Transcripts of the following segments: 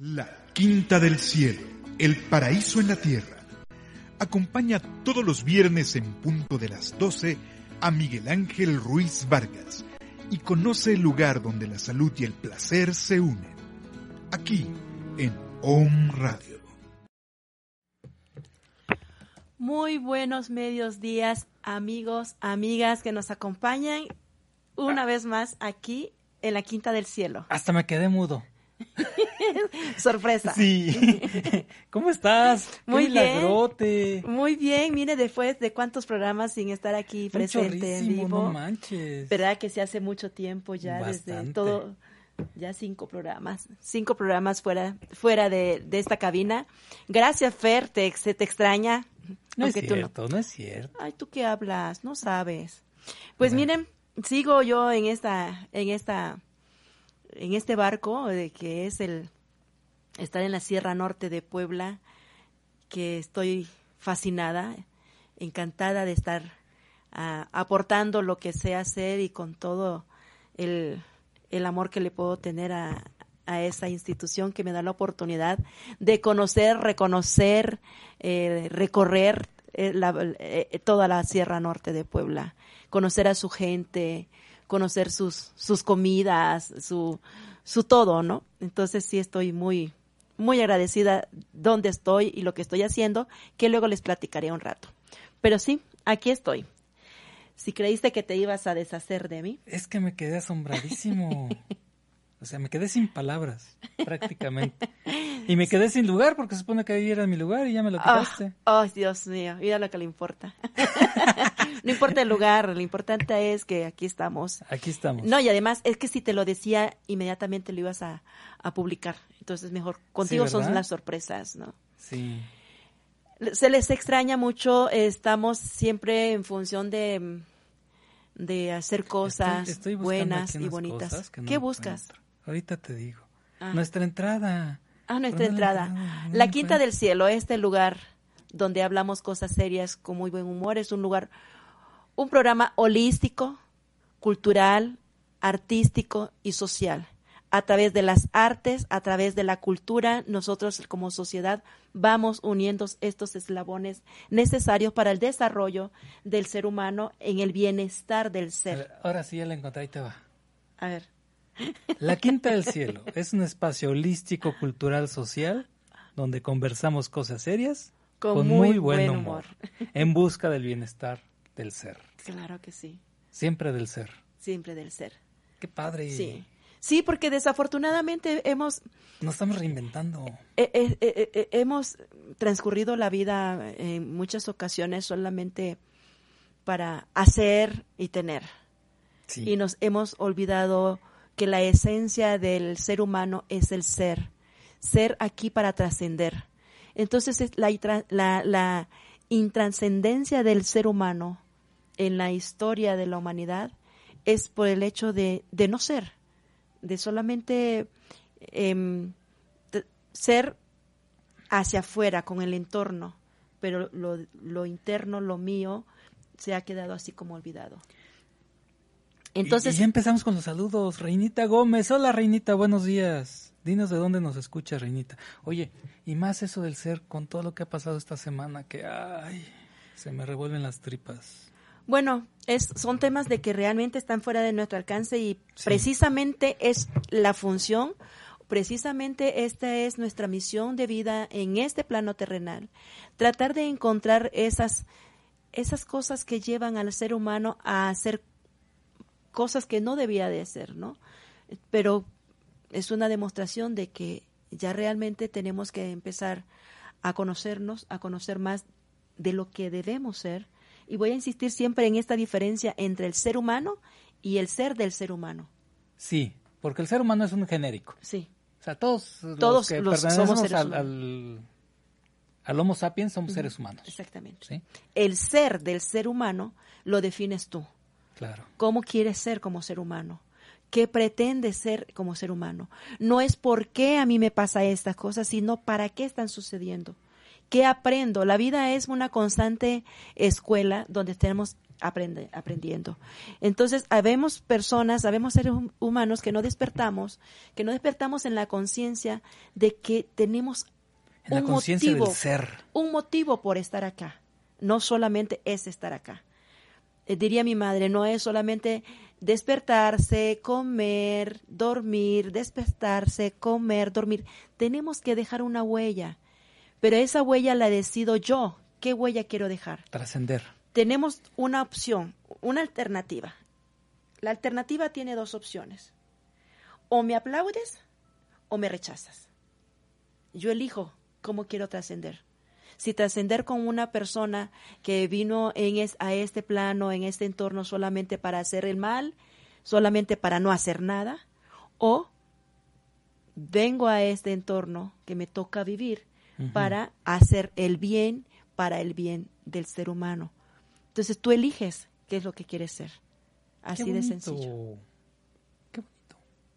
La Quinta del Cielo, el paraíso en la tierra. Acompaña todos los viernes en punto de las 12 a Miguel Ángel Ruiz Vargas y conoce el lugar donde la salud y el placer se unen. Aquí, en Om Radio. Muy buenos medios días, amigos, amigas que nos acompañan una vez más aquí en la Quinta del Cielo. Hasta me quedé mudo. Sorpresa. Sí. ¿Cómo estás? Muy Qué bien. milagrote. Muy bien, mire, después de cuántos programas sin estar aquí presente en vivo. No manches. ¿Verdad que se hace mucho tiempo ya desde Bastante. todo? Ya cinco programas, cinco programas fuera, fuera de, de esta cabina. Gracias, Fer, te, se te extraña. No es aunque cierto, no. es cierto. Ay, ¿tú qué hablas? No sabes. Pues miren, sigo yo en esta, en esta, en este barco de que es el estar en la Sierra Norte de Puebla, que estoy fascinada, encantada de estar ah, aportando lo que sé hacer y con todo el, el amor que le puedo tener a, a esa institución que me da la oportunidad de conocer, reconocer, eh, recorrer eh, eh, toda la Sierra Norte de Puebla, conocer a su gente, conocer sus, sus comidas, su, su todo, ¿no? Entonces sí estoy muy, muy agradecida donde estoy y lo que estoy haciendo, que luego les platicaré un rato. Pero sí, aquí estoy. Si creíste que te ibas a deshacer de mí, Es que me quedé asombradísimo. o sea, me quedé sin palabras, prácticamente. Y me quedé sin lugar porque se supone que ahí era mi lugar y ya me lo Ah, quitaste. Ay, Dios mío, mira lo que le importa. no importa el lugar, lo importante es que aquí estamos. Aquí estamos. No, y además es que si te lo decía, inmediatamente lo ibas a, a publicar. Entonces mejor, contigo son las sorpresas, ¿no? Sí. Se les extraña mucho, estamos siempre en función de, de hacer cosas Estoy- estoy buscando buenas y bonitas. no ¿Qué buscas? encuentro. Ahorita te digo. Ah. Nuestra entrada. Ah, nuestra entrada. encuentro, no La Quinta encuentro. del Cielo, este lugar donde hablamos cosas serias con muy buen humor, es un lugar, un programa holístico, cultural, artístico y social. A través de las artes, a través de la cultura, nosotros como sociedad vamos uniendo estos eslabones necesarios para el desarrollo del ser humano en el bienestar del A ser. Ahora sí ya la encontré, ahí te va. A ver, La Quinta del Cielo es un espacio holístico, cultural, social, donde conversamos cosas serias Con muy buen humor. en busca del bienestar del ser, claro que sí, siempre del ser. siempre del ser. Qué padre. Sí. Sí, porque desafortunadamente hemos, Nos estamos reinventando. eh, eh, eh, eh, hemos transcurrido la vida en muchas ocasiones solamente para hacer y tener. Sí. Y nos hemos olvidado que la esencia del ser humano es el ser. Ser aquí para trascender. Entonces, es la, la, la intrascendencia del ser humano en la historia de la humanidad es por el hecho de, no ser, de solamente em, ser hacia afuera con el entorno, pero lo interno, lo mío, se ha quedado así como olvidado. Entonces, y, y ya empezamos con los saludos. Reinita Gómez. Hola, Reinita, buenos días. Dinos de dónde nos escucha, Reinita. Oye, y más eso del ser con todo lo que ha pasado esta semana, que ay, se me revuelven las tripas. Bueno, es, son temas de que realmente están fuera de nuestro alcance y Sí. precisamente es la función, precisamente esta es nuestra misión de vida en este plano terrenal, tratar de encontrar esas, esas cosas que llevan al ser humano a hacer cosas que no debía de hacer, ¿no? Pero es una demostración de que ya realmente tenemos que empezar a conocernos, a conocer más de lo que debemos ser. Y voy a insistir siempre en esta diferencia entre el ser humano y el ser del ser humano. Sí, porque el ser humano es un genérico. Sí, O sea, todos, los Todos que los- pertenecemos somos seres al, humanos. al, al Homo sapiens somos seres humanos. exactamente. Sí, El ser del ser humano lo defines tú. Claro. ¿Cómo quieres ser como ser humano? ¿Qué pretendes ser como ser humano? No es por qué a mí me pasa estas cosas, sino para qué están sucediendo. ¿Qué aprendo? La vida es una constante escuela donde tenemos aprende, aprendiendo. Entonces, habemos personas, habemos seres humanos que no despertamos, que no despertamos en la conciencia de que tenemos un motivo, ser. un motivo por estar acá. No solamente es estar acá. Eh, diría mi madre, no es solamente despertarse, comer, dormir, despertarse, comer, dormir. Tenemos que dejar una huella, pero esa huella la decido yo. ¿Qué huella quiero dejar? Trascender. Tenemos una opción, una alternativa. La alternativa tiene dos opciones. O me aplaudes o me rechazas. Yo elijo cómo quiero trascender si trascender con una persona que vino en a este plano, en este entorno solamente para hacer el mal, solamente para no hacer nada, o vengo a este entorno que me toca vivir para hacer el bien para el bien del ser humano. Entonces tú eliges qué es lo que quieres ser. Así de sencillo.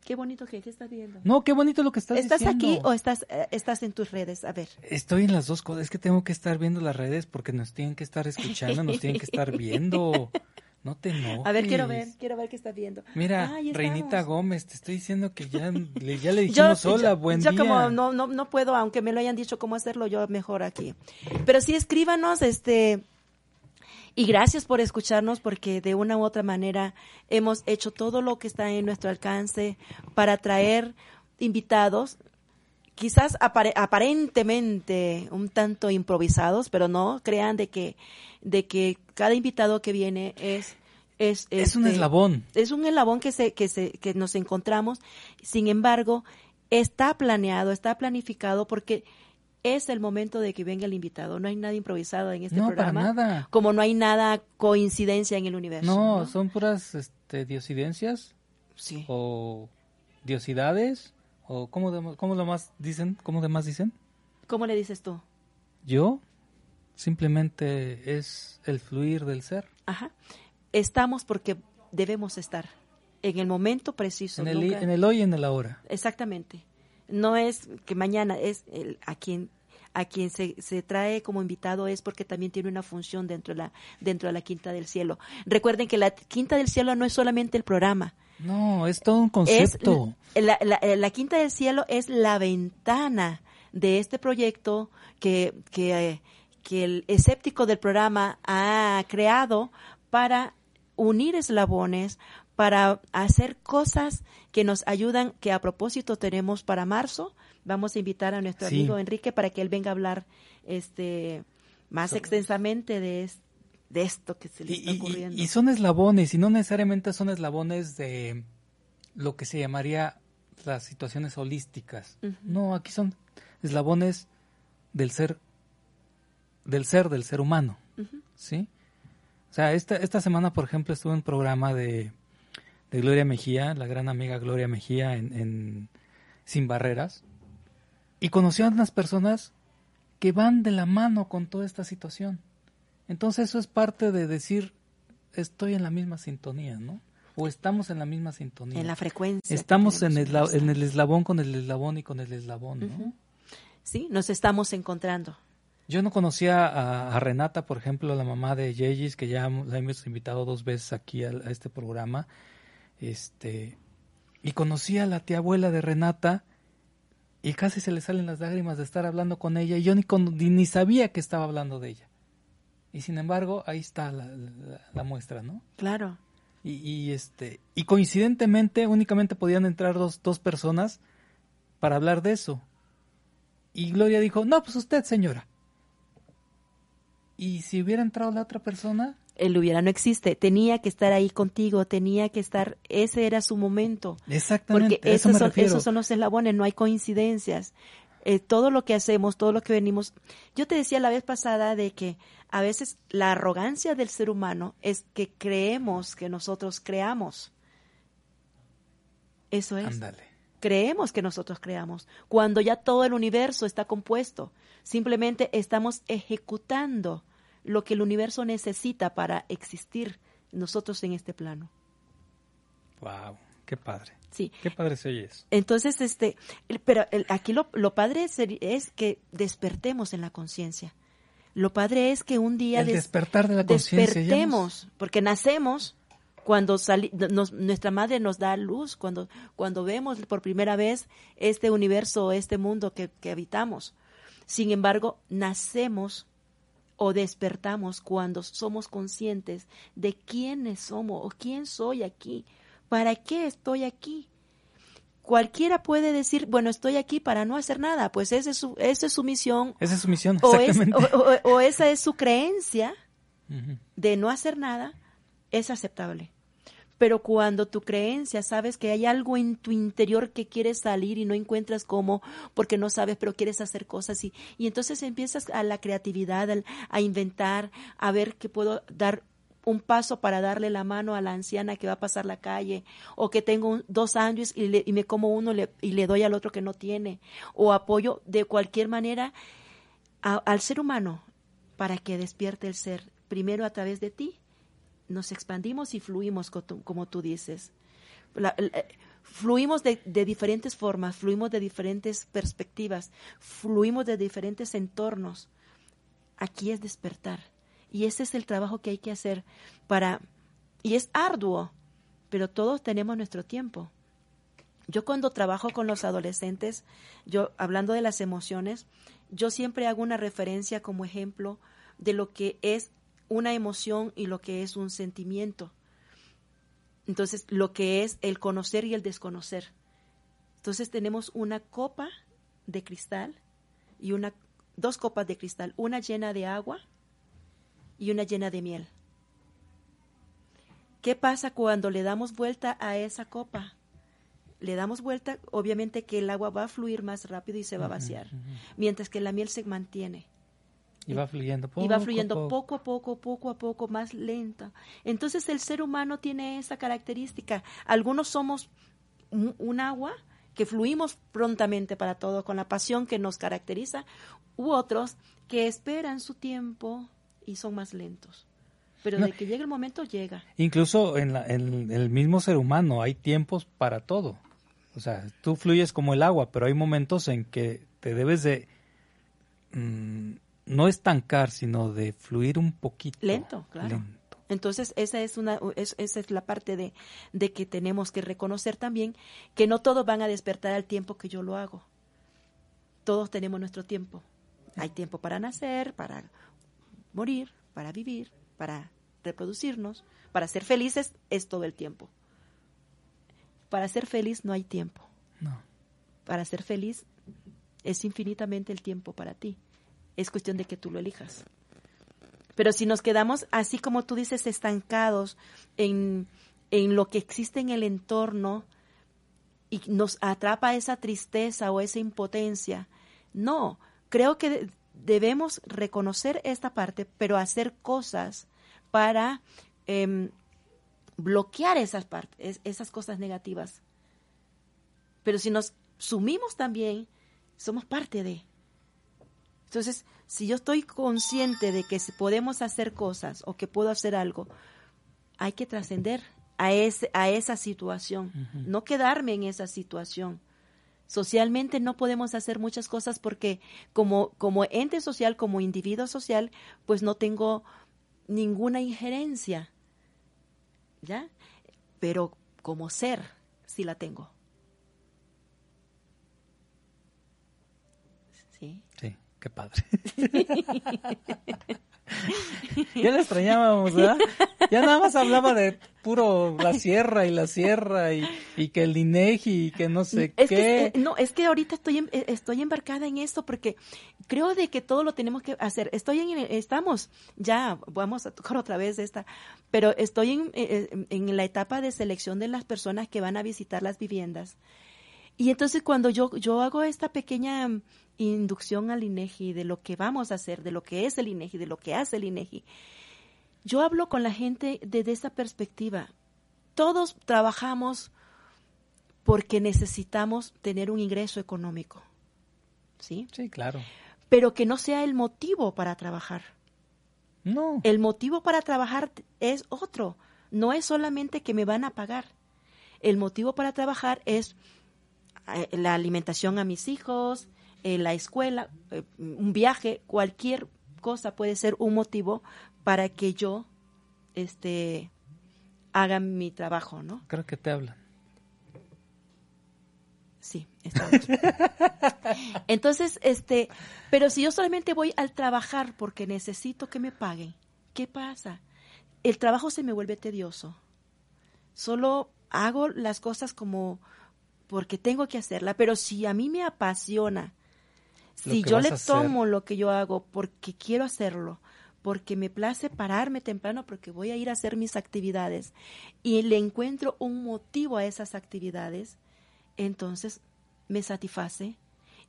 Qué bonito que, estás viendo. No, qué bonito lo que estás, ¿Estás diciendo. aquí o estás, eh, estás en tus redes? A ver. Estoy en las dos cosas. Es que tengo que estar viendo las redes porque nos tienen que estar escuchando, nos tienen que estar viendo. No te enojes. A ver, quiero ver, quiero ver qué estás viendo. Mira, Reinita Gómez, te estoy diciendo que ya le, ya le dijimos hola, buen día. Yo como no, no, no puedo, aunque me lo hayan dicho cómo hacerlo, yo mejor aquí. Pero sí escríbanos, este, y gracias por escucharnos porque de una u otra manera hemos hecho todo lo que está en nuestro alcance para traer invitados, quizás aparentemente un tanto improvisados, pero no crean de que, de que cada invitado que viene es es, es un este, eslabón. Es un eslabón que, se, que, se, que nos encontramos. Sin embargo, está planeado, está planificado porque es el momento de que venga el invitado. No hay nada improvisado en este no, programa. Para nada. Como no hay nada coincidencia en el universo. No, son puras este, diosidencias. Sí. O diosidades. O ¿cómo, cómo lo más dicen? ¿Cómo demás dicen? ¿Cómo le dices tú? Yo simplemente es el fluir del ser. Ajá. Estamos porque debemos estar en el momento preciso. En el, en el hoy y en el ahora. Exactamente no es que mañana es el, a quien a quien se, se, trae como invitado es porque también tiene una función dentro de la dentro de la Quinta del Cielo. Recuerden que la Quinta del Cielo no es solamente el programa. No, es todo un concepto. la, la, Quinta del Cielo es la ventana de este proyecto que, que, que el escéptico del programa ha creado para unir eslabones, para hacer cosas que nos ayudan, que a propósito tenemos para marzo. Vamos a invitar a nuestro amigo Enrique para que él venga a hablar este más extensamente de, de esto que se le está ocurriendo. Y, son eslabones, y no necesariamente son eslabones de lo que se llamaría las situaciones holísticas. No, aquí son eslabones del ser, del ser, del ser humano. ¿Sí? O sea, esta, esta semana, por ejemplo, estuve en un programa de de Gloria Mejía, la gran amiga Gloria Mejía en, Sin Barreras, y conoció a unas personas que van de la mano con toda esta situación. Entonces eso es parte de decir, estoy en la misma sintonía, ¿no? O estamos en la misma sintonía. En la frecuencia. Estamos en el, en el eslabón con el eslabón y con el eslabón, ¿no? Sí, nos estamos encontrando. Yo no conocía a, Renata, por ejemplo, la mamá de Yeyis, que ya la hemos invitado dos veces aquí a este programa. Este, y conocí a la tía abuela de Renata y casi se le salen las lágrimas de estar hablando con ella y yo ni, ni sabía que estaba hablando de ella. Y sin embargo, ahí está la, muestra, ¿no? Claro. Y, y, este, y coincidentemente únicamente podían entrar dos, dos personas para hablar de eso. Y Gloria dijo, no, pues usted, señora. Y si hubiera entrado la otra persona, el hubiera no existe, tenía que estar ahí contigo, tenía que estar, ese era su momento. Exactamente. Porque esos, son, esos son los eslabones, no hay coincidencias. Eh, todo lo que hacemos, todo lo que venimos. Yo te decía la vez pasada de que a veces la arrogancia del ser humano es que creemos que nosotros creamos. Eso es. Creemos que nosotros creamos, cuando ya todo el universo está compuesto. Simplemente estamos ejecutando lo que el universo necesita para existir nosotros en este plano. Wow, qué padre. Sí. Qué padre se oye eso. Entonces, este, pero aquí lo, lo padre es, que despertemos en la conciencia. Lo padre es que un día el despertar de la conciencia. Despertemos, porque nacemos cuando nuestra madre nos da luz, cuando, cuando vemos por primera vez este universo, este mundo que, que habitamos. Sin embargo, nacemos o despertamos cuando somos conscientes de quiénes somos o quién soy aquí, para qué estoy aquí. Cualquiera puede decir, bueno, estoy aquí para no hacer nada, pues esa es su, esa es su misión. Esa es su misión, o, o, esa es su creencia de no hacer nada, es aceptable. Pero cuando tu creencia sabes que hay algo en tu interior que quieres salir y no encuentras cómo, porque no sabes, pero quieres hacer cosas y, y entonces empiezas a la creatividad, a, inventar, a ver qué puedo dar un paso para darle la mano a la anciana que va a pasar la calle, o que tengo dos años y, y, me como uno y le doy al otro que no tiene, o apoyo de cualquier manera al ser humano para que despierte el ser, primero a través de ti nos expandimos y fluimos, como tú dices. Eh, fluimos de, diferentes formas, fluimos de diferentes perspectivas, fluimos de diferentes entornos. Aquí es despertar. Y ese es el trabajo que hay que hacer para... Y es arduo, pero todos tenemos nuestro tiempo. Yo cuando trabajo con los adolescentes, yo hablando de las emociones, yo siempre hago una referencia como ejemplo de lo que es una emoción y lo que es un sentimiento. Entonces, lo que es el conocer y el desconocer. Entonces, tenemos una copa de cristal y una dos copas de cristal, una llena de agua y una llena de miel. ¿Qué pasa cuando le damos vuelta a esa copa? Le damos vuelta, obviamente que el agua va a fluir más rápido y se va a vaciar, mientras que la miel se mantiene. Y va fluyendo poco, y va fluyendo poco a poco, poco a poco, más lenta. Entonces el ser humano tiene esa característica. Algunos somos un, agua que fluimos prontamente para todo, con la pasión que nos caracteriza, u otros que esperan su tiempo y son más lentos. Pero de que llegue el momento, llega. Incluso en, el mismo ser humano hay tiempos para todo. O sea, tú fluyes como el agua, pero hay momentos en que te debes de... Mm, no estancar, sino de fluir un poquito. Lento, claro. Entonces, esa es, una, esa es la parte de, de que tenemos que reconocer también que no todos van a despertar al tiempo que yo lo hago. Todos tenemos nuestro tiempo. Hay tiempo para nacer, para morir, para vivir, para reproducirnos, para ser felices, es todo el tiempo. Para ser feliz no hay tiempo. No. Para ser feliz es infinitamente el tiempo para ti es cuestión de que tú lo elijas. Pero si nos quedamos así como tú dices, estancados en, en lo que existe en el entorno y nos atrapa esa tristeza o esa impotencia, no, creo que debemos reconocer esta parte, pero hacer cosas para em, bloquear esas partes, esas cosas negativas. Pero si nos sumimos también, somos parte de. Entonces, si yo estoy consciente de que podemos hacer cosas o que puedo hacer algo, hay que trascender a, ese, a esa situación, no quedarme en esa situación. Socialmente no podemos hacer muchas cosas porque como, como ente social, como individuo social, pues no tengo ninguna injerencia. ¿Ya? Pero como ser, sí la tengo. Sí. Sí. Qué padre. ya le extrañábamos, ¿verdad? Ya nada más hablaba de puro la sierra y la sierra y, que el INEGI y que no sé qué. no, es que ahorita estoy eh, estoy embarcada en esto porque creo de que todo lo tenemos que hacer. Estoy en estamos ya vamos a tocar otra vez esta, pero estoy en, eh, eh, en la etapa de selección de las personas que van a visitar las viviendas. Y entonces cuando yo yo hago esta pequeña inducción al INEGI, de lo que vamos a hacer, de lo que es el INEGI, de lo que hace el INEGI. Yo hablo con la gente desde esa perspectiva. Todos trabajamos porque necesitamos tener un ingreso económico. ¿Sí? Sí, claro. Pero que no sea el motivo para trabajar. No. El motivo para trabajar es otro. No es solamente que me van a pagar. El motivo para trabajar es eh, la alimentación a mis hijos, eh, la escuela, eh, un viaje, cualquier cosa puede ser un motivo para que yo este haga mi trabajo, ¿no? Creo que te hablan. Sí, estamos. Entonces, este, pero si yo solamente voy al trabajar porque necesito que me paguen, ¿qué pasa? El trabajo se me vuelve tedioso. Solo hago las cosas como porque tengo que hacerla, pero si a mí me apasiona, si yo le tomo lo que yo hago porque quiero hacerlo, porque me place pararme temprano porque voy a ir a hacer mis actividades y le encuentro un motivo a esas actividades, entonces me satisface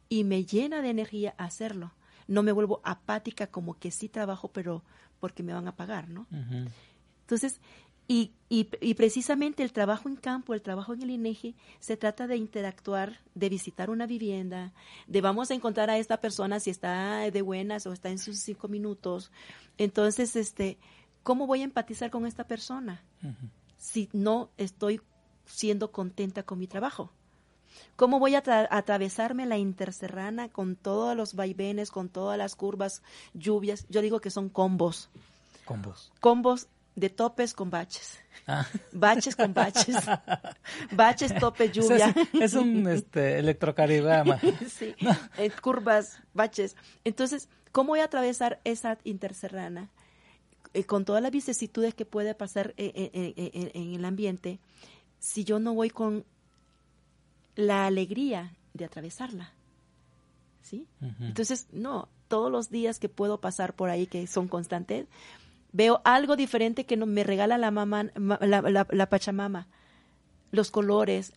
y me llena de energía hacerlo. No me vuelvo apática como que sí trabajo, pero porque me van a pagar, ¿no? Entonces, y, y, y, precisamente el trabajo en campo, el trabajo en el INEGI, se trata de interactuar, de visitar una vivienda, de vamos a encontrar a esta persona si está de buenas o está en sus cinco minutos. Entonces, este, ¿cómo voy a empatizar con esta persona si no estoy siendo contenta con mi trabajo? ¿Cómo voy a atravesarme la interserrana con todos los vaivenes, con todas las curvas, lluvias? Yo digo que son combos. Combos. Combos de topes con baches. Ah. Baches con baches. baches, tope, lluvia. Es, un este, electrocardiograma. sí, eh, curvas, baches. Entonces, ¿cómo voy a atravesar esa interserrana? Eh, con todas las vicisitudes que puede pasar eh, en el ambiente, si yo no voy con la alegría de atravesarla. ¿Sí? Entonces, no, todos los días que puedo pasar por ahí, que son constantes, veo algo diferente que no, me regala la, mamá, la, la, Pachamama. Los colores,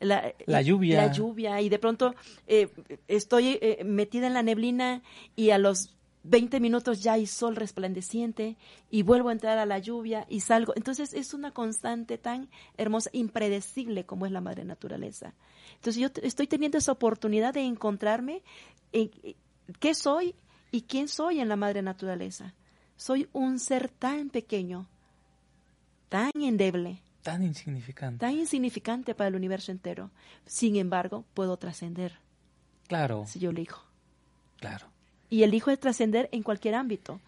la, lluvia. La lluvia. Y de pronto eh, estoy eh, metida en la neblina y a los 20 minutos ya hay sol resplandeciente y vuelvo a entrar a la lluvia y salgo. Entonces es una constante tan hermosa, impredecible como es la madre naturaleza. Entonces yo estoy teniendo esa oportunidad de encontrarme en qué soy y quién soy en la madre naturaleza. Soy un ser tan pequeño, tan endeble. Tan insignificante. Tan insignificante para el universo entero. Sin embargo, puedo trascender. Claro. Si yo elijo. Claro y elijo de trascender en cualquier ámbito,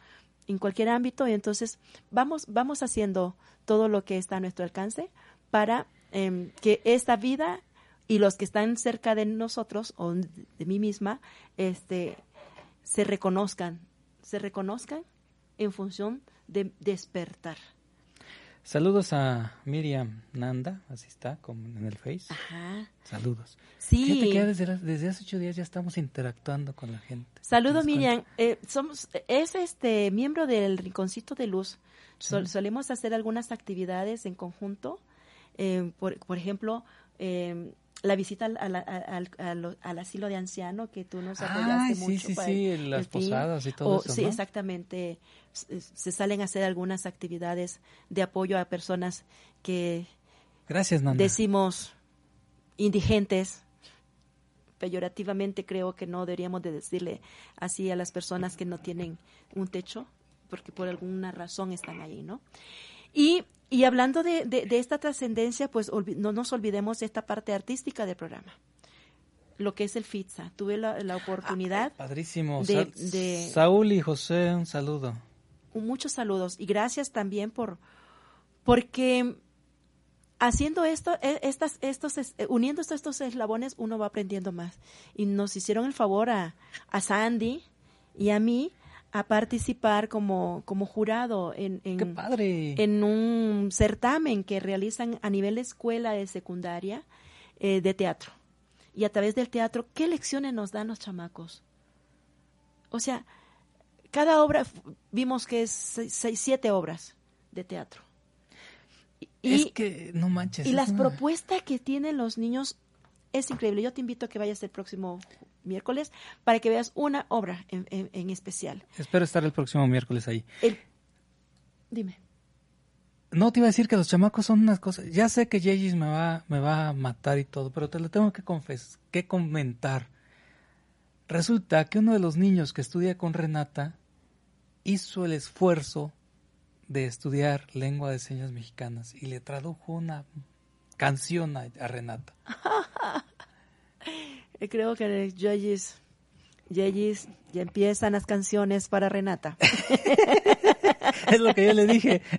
en cualquier ámbito, y entonces vamos, vamos haciendo todo lo que está a nuestro alcance para em, que esta vida y los que están cerca de nosotros o de mí misma, este, se reconozcan, se reconozcan en función de despertar. Saludos a Miriam Nanda, así está, como en el Face. Ajá. Saludos. Sí. desde, hace ocho días ya estamos interactuando con la gente. Saludos, Miriam. Eh, somos, es este miembro del Rinconcito de Luz. solemos hacer algunas actividades en conjunto. Eh, por, por, ejemplo, eh, la visita al, al, al, asilo de anciano que tú nos apoyaste sí, mucho. Sí, sí, sí, las posadas y todo eso. Sí, exactamente. Se salen a hacer algunas actividades de apoyo a personas que Gracias, decimos indigentes. Peyorativamente creo que no deberíamos de decirle así a las personas que no tienen un techo, porque por alguna razón están ahí, ¿no? Y y hablando de, de, esta trascendencia, pues no nos olvidemos de esta parte artística del programa. Lo que es el FITSA. Tuve la, la oportunidad. Ah, padrísimo. De, Saúl y José, un saludo. Muchos saludos. Y gracias también por. Porque haciendo esto, e, estas, estos, eh, uniendo estos eslabones, uno va aprendiendo más. Y nos hicieron el favor a, a Sandy y a mí a participar como, como jurado en, en, en, un certamen que realizan a nivel de escuela de secundaria eh, de teatro. Y a través del teatro, ¿qué lecciones nos dan los chamacos? O sea, cada obra, vimos que es seis, siete obras de teatro. Y, es que, no manches. Y las propuestas que tienen los niños es increíble. Yo te invito a que vayas el próximo miércoles para que veas una obra en, especial. Espero estar el próximo miércoles ahí. dime. No te iba a decir que los chamacos son unas cosas. Ya sé que Yeyis me va, me va a matar y todo, pero te lo tengo que confesar, que comentar. Resulta que uno de los niños que estudia con Renata hizo el esfuerzo de estudiar lengua de señas mexicanas y le tradujo una canción a, Renata. Creo que Yeyis, Yeyis, ya empiezan las canciones para Renata. es lo que yo le dije.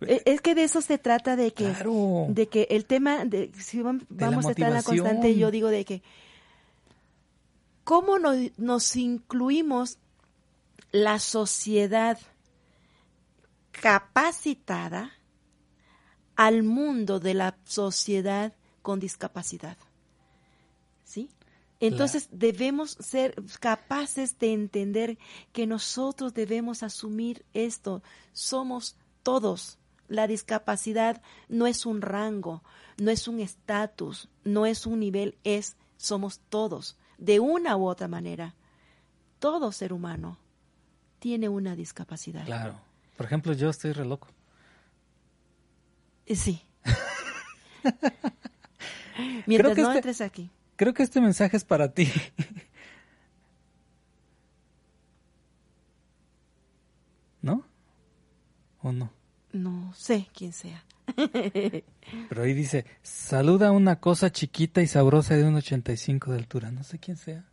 E, es que de eso se trata de que, de que el tema, de, si vamos a estar en la constante, yo digo de que cómo nos incluimos la sociedad capacitada al mundo de la sociedad con discapacidad. Entonces debemos ser capaces de entender que nosotros debemos asumir esto. Somos todos. La discapacidad no es un rango, no es un estatus, no es un nivel, es somos todos, de una u otra manera. Todo ser humano tiene una discapacidad. Claro. Por ejemplo, yo estoy re loco. Eh, sí. Mientras no este entres aquí. Creo que este mensaje es para ti. ¿No? ¿O no? No sé quién sea. Pero ahí dice, saluda una cosa chiquita y sabrosa de un 85 de altura. No sé quién sea.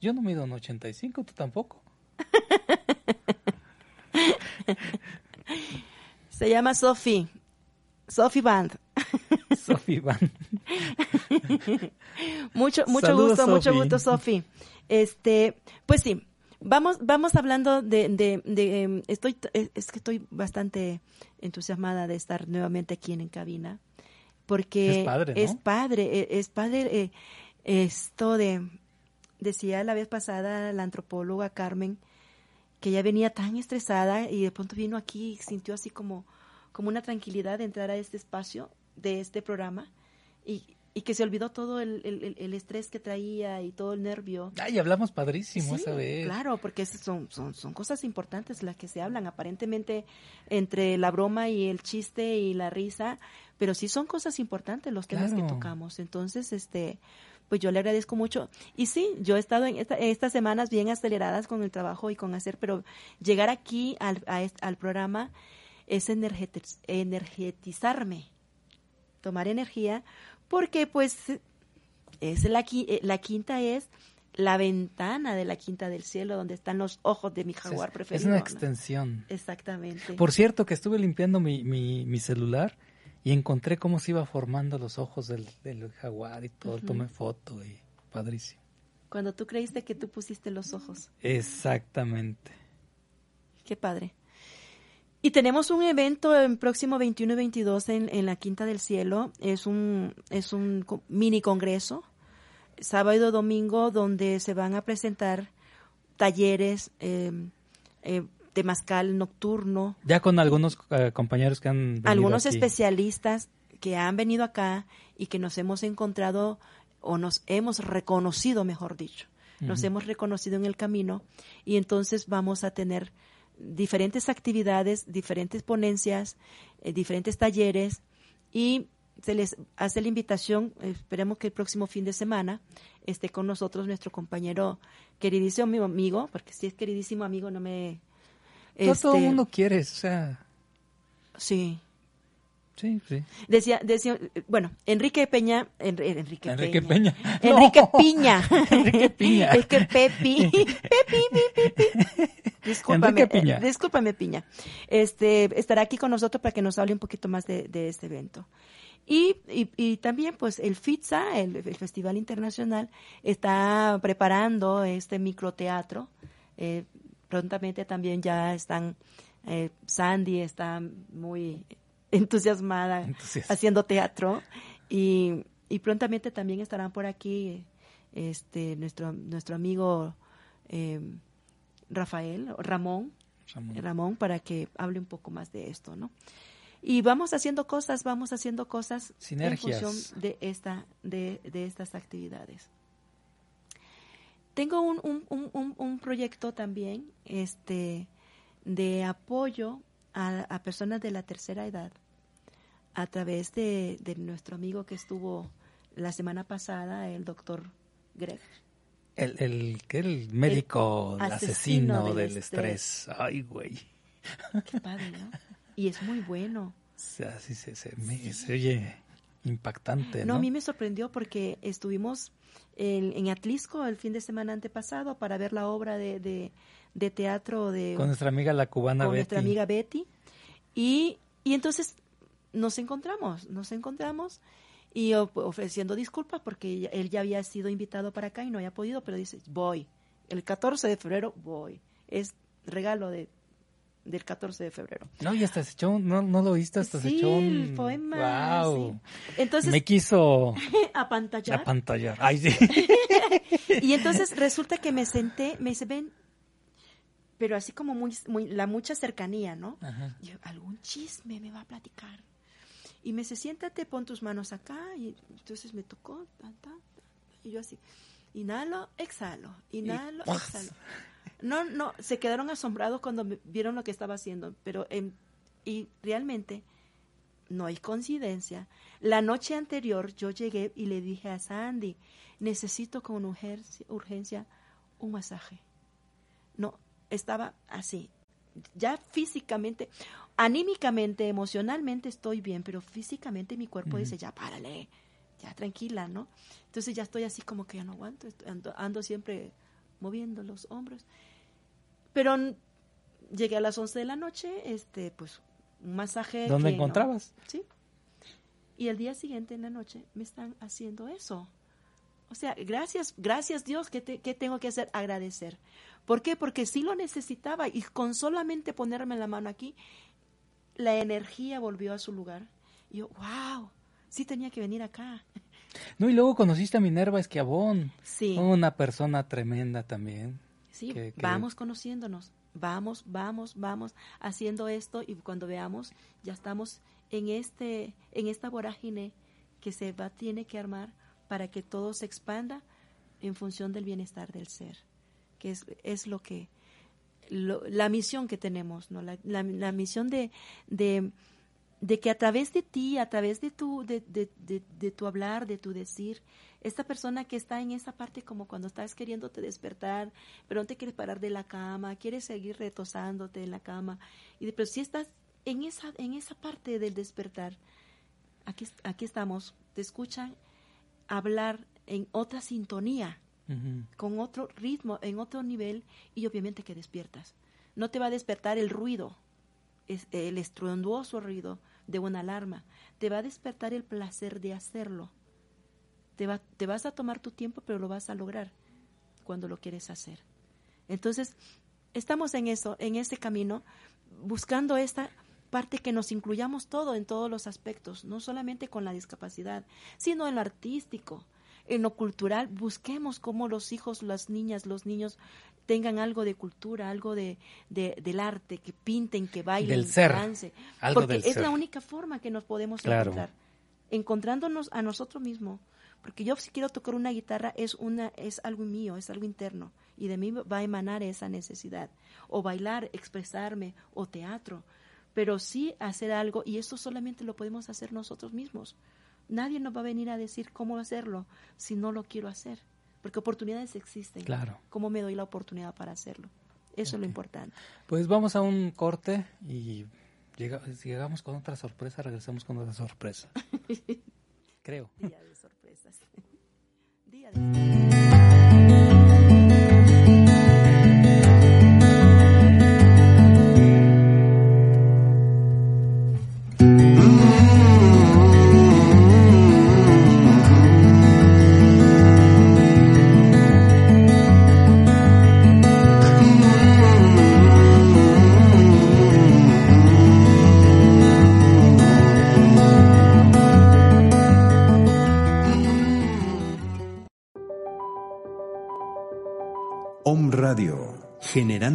Yo no mido un 85, tú tampoco. Se llama Sophie. Sophie Band. Sophie Band. mucho mucho gusto, mucho gusto, Sophie. Este, pues sí, vamos vamos hablando de, de, em, estoy es que estoy bastante entusiasmada de estar nuevamente aquí en, en cabina porque es padre, ¿no? es padre, e, es padre eh, esto de decía la vez pasada la antropóloga Carmen que ya venía tan estresada y de pronto vino aquí y sintió así como, como una tranquilidad de entrar a este espacio de este programa y, y que se olvidó todo el, el, estrés que traía y todo el nervio. Ay, hablamos padrísimo esa vez. Claro, porque son, son, son cosas importantes las que se hablan, aparentemente entre la broma y el chiste y la risa, pero sí son cosas importantes los temas que tocamos. Entonces, este, pues yo le agradezco mucho. Y sí, yo he estado en estas semanas bien aceleradas con el trabajo y con hacer, pero llegar aquí al, al programa es energetizarme, tomar energía, porque pues es la, eh, la quinta es la ventana de la quinta del cielo donde están los ojos de mi jaguar preferido. Es una extensión. Exactamente. Por cierto, que estuve limpiando mi, mi, mi celular y encontré cómo se iba formando los ojos del, del jaguar y todo, tomé foto y padrísimo. Cuando tú creíste que tú pusiste los ojos. Exactamente. Qué padre. Y tenemos un evento el próximo 21 y 22 en, en la Quinta del Cielo. Es un, es un mini congreso, sábado y domingo, donde se van a presentar talleres, eh, eh, temazcal nocturno. Ya con algunos eh, compañeros que han venido Algunos especialistas que han venido acá y que nos hemos encontrado o nos hemos reconocido, mejor dicho. Nos hemos reconocido en el camino y entonces vamos a tener diferentes actividades, diferentes ponencias, eh, diferentes talleres y se les hace la invitación, esperemos que el próximo fin de semana esté con nosotros nuestro compañero queridísimo amigo, porque si es queridísimo amigo no me todo el este, mundo quiere, o sea. Sí. Sí, sí. Decía, decía, bueno, Enrique Peña, Enrique, Enrique Peña. Enrique Piña. Enrique Piña. es que Pepi, Pepi, Pepi, Discúlpame, Piña. Eh, discúlpame, Piña. Este, estará aquí con nosotros para que nos hable un poquito más de, de este evento. Y, y, y, también, pues, el FITSA, el, el, Festival Internacional, está preparando este microteatro eh, prontamente también ya están, eh, Sandy está muy entusiasmada haciendo teatro y, y, prontamente también estarán por aquí este nuestro nuestro amigo eh, Rafael Ramón, Ramón para que hable un poco más de esto, ¿no? Y vamos haciendo cosas, vamos haciendo cosas en función de esta de, de estas actividades. Tengo un, un, un, proyecto también este, de apoyo a, personas de la tercera edad a través de, nuestro amigo que estuvo la semana pasada, el doctor Greg. El, el, el médico asesino, del, estrés. Ay, güey. Qué padre, ¿no? Y es muy bueno. Se, me, se oye impactante. No, a mí me sorprendió porque estuvimos en, en, Atlisco el fin de semana antepasado para ver la obra de, de, de teatro de... Con nuestra amiga la cubana con Betty. nuestra amiga Betty. Y, y entonces nos encontramos, nos encontramos y ofreciendo disculpas porque él ya había sido invitado para acá y no había podido, pero dice, voy. El 14 de febrero voy. Es regalo de del 14 de febrero. No, y hasta se echó, no, no lo viste, hasta sí, se echó un... el poema. Wow. Sí. Entonces, Me quiso apantallar. apantallar. Ay, sí. y entonces resulta que me senté, me dice, ven, pero así como muy, muy la mucha cercanía, ¿no? Ajá. Yo, algún chisme me va a platicar. Y me dice, siéntate, pon tus manos acá. Y entonces me tocó, y yo así, inhalo, exhalo, inhalo, Y- exhalo. No, no, se quedaron asombrados cuando me- vieron lo que estaba haciendo, pero en- y realmente no hay coincidencia. La noche anterior yo llegué y le dije a Sandy, necesito con urgencia un masaje. Estaba así. Ya físicamente, anímicamente, emocionalmente estoy bien, pero físicamente mi cuerpo dice, ya párale, ya tranquila, ¿no? Entonces ya estoy así como que ya no aguanto, estoy- ando, ando siempre moviendo los hombros. Pero llegué a las 11 de la noche, este, pues un masaje. ¿Dónde que no- encontrabas? Sí. Y el día siguiente en la noche me están haciendo eso. O sea, gracias, gracias Dios, ¿qué, te- qué tengo que hacer? Agradecer. ¿Por qué? Porque sí lo necesitaba y con solamente ponerme la mano aquí, la energía volvió a su lugar. Y yo, wow, sí tenía que venir acá. No, y luego conociste a Minerva Esquiabón. Sí, Una persona tremenda también. sí, que- que- vamos conociéndonos, vamos, vamos, vamos haciendo esto y cuando veamos, ya estamos en, este, en esta vorágine que se va, tiene que armar para que todo se expanda en función del bienestar del ser, que es, es lo que, lo- la misión que tenemos, ¿no? La, la- la misión de, de, de que a través de ti, a través de tu, de, de, tu hablar, de tu decir, esta persona que está en esa parte como cuando estás queriéndote despertar, pero no te quieres parar de la cama, quieres seguir retosándote en la cama, y pero si estás en esa, en esa parte del despertar, aquí, aquí estamos, te escuchan hablar en otra sintonía, Con otro ritmo, en otro nivel, y obviamente que despiertas. No te va a despertar el ruido, el estruendoso ruido de una alarma. Te va a despertar el placer de hacerlo. Te, va, te vas a tomar tu tiempo, pero lo vas a lograr cuando lo quieres hacer. Entonces, estamos en eso, en ese camino, buscando esta parte que nos incluyamos todo en todos los aspectos, no solamente con la discapacidad, sino en lo artístico, en lo cultural, busquemos cómo los hijos, las niñas, los niños tengan algo de cultura, algo de, de- del arte, que pinten, que bailen, Del ser, que dancen, algo porque del es ser. la única forma que nos podemos Claro. encontrar, encontrándonos a nosotros mismos, porque yo si quiero tocar una guitarra es una es algo mío, es algo interno y de mí va a emanar esa necesidad o bailar, expresarme o teatro, pero sí hacer algo y eso solamente lo podemos hacer nosotros mismos. Nadie nos va a venir a decir cómo hacerlo si no lo quiero hacer, porque oportunidades existen. Claro. ¿Cómo me doy la oportunidad para hacerlo? Eso es lo importante. Pues vamos a un corte y llega- llegamos con otra sorpresa, regresamos con otra sorpresa. Creo. Día de sorpresas. Día de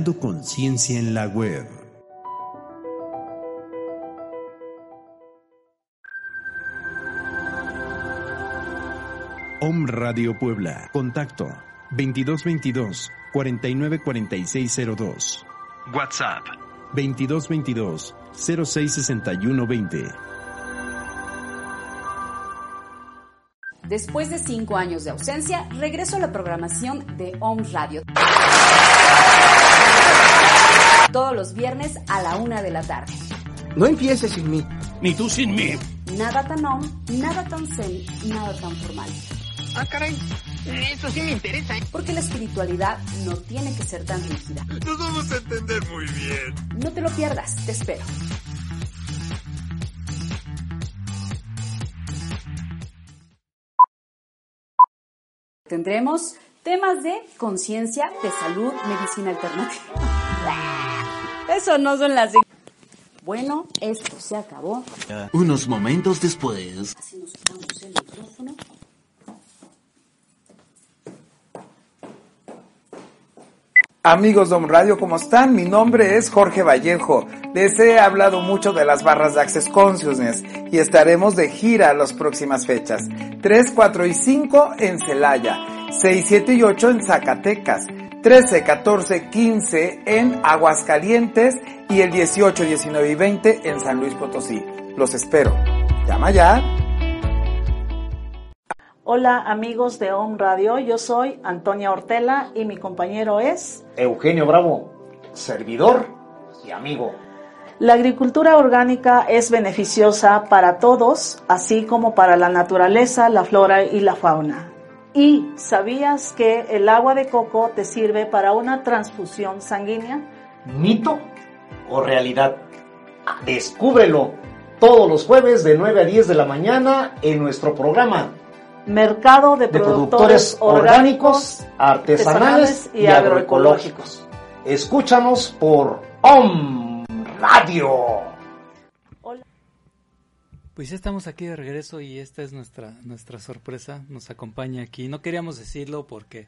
generando conciencia en la web. Om Radio Puebla. Contacto 2222 494602. WhatsApp 2222 066120. Después de cinco años de ausencia, regreso a la programación de Om Radio. Todos los viernes a la una de la tarde. No empieces sin mí. Ni tú sin mí. Nada tan on, nada tan zen, nada tan formal. Ah, caray, eso sí me interesa. Porque la espiritualidad no tiene que ser tan rígida. Nos vamos a entender muy bien. No te lo pierdas, te espero. Tendremos temas de conciencia, de salud, medicina alternativa. Eso no son las... Bueno, esto se acabó. Unos momentos después. Así nos quitamos el micrófono. Amigos de Om Radio, ¿cómo están? Mi nombre es Jorge Vallejo. Les he hablado mucho de las barras de Access Consciousness y estaremos de gira las próximas fechas. 3, 4 y 5 en Celaya, 6, 7 y 8 en Zacatecas, 13, 14, 15 en Aguascalientes y el 18, 19 y 20 en San Luis Potosí. Los espero. Llama ya. Hola amigos de OM Radio, yo soy Antonia Ortela y mi compañero es Eugenio Bravo, servidor y amigo. La agricultura orgánica es beneficiosa para todos, así como para la naturaleza, la flora y la fauna. ¿Y sabías que el agua de coco te sirve para una transfusión sanguínea? ¿Mito o realidad? Descúbrelo todos los jueves de 9 a 10 de la mañana en nuestro programa Mercado de, de productores, productores orgánicos, artesanales y agroecológicos. Escúchanos por OM Radio. Pues ya estamos aquí de regreso y esta es nuestra nuestra sorpresa. Nos acompaña aquí. No queríamos decirlo porque